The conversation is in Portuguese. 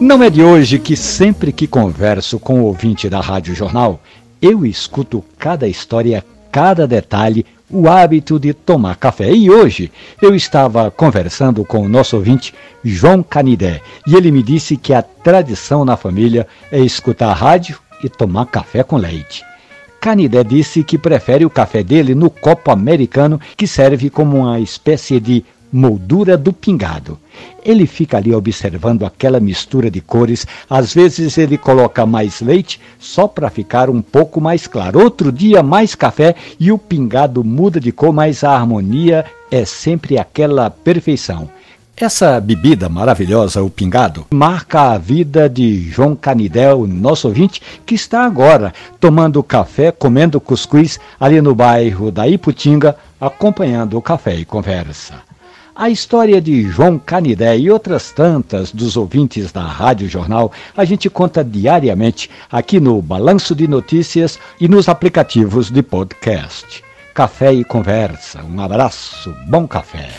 Não é de hoje que sempre que converso com o ouvinte da Rádio Jornal, eu escuto cada história, cada detalhe, o hábito de tomar café. E hoje eu estava conversando com o nosso ouvinte João Canidé e ele me disse que a tradição na família é escutar rádio e tomar café com leite. Canidé disse que prefere o café dele no copo americano que serve como uma espécie de moldura do pingado. Ele fica ali observando aquela mistura de cores. Às vezes ele coloca mais leite só para ficar um pouco mais claro. Outro dia mais café e o pingado muda de cor, mas a harmonia é sempre aquela perfeição. Essa bebida maravilhosa, o pingado, marca a vida de João Canidel, nosso ouvinte, que está agora tomando café, comendo cuscuz ali no bairro da Iputinga, acompanhando o café e conversa. A história de João Canidé e outras tantas dos ouvintes da Rádio Jornal a gente conta diariamente aqui no Balanço de Notícias e nos aplicativos de podcast. Café e conversa. Um abraço, bom café.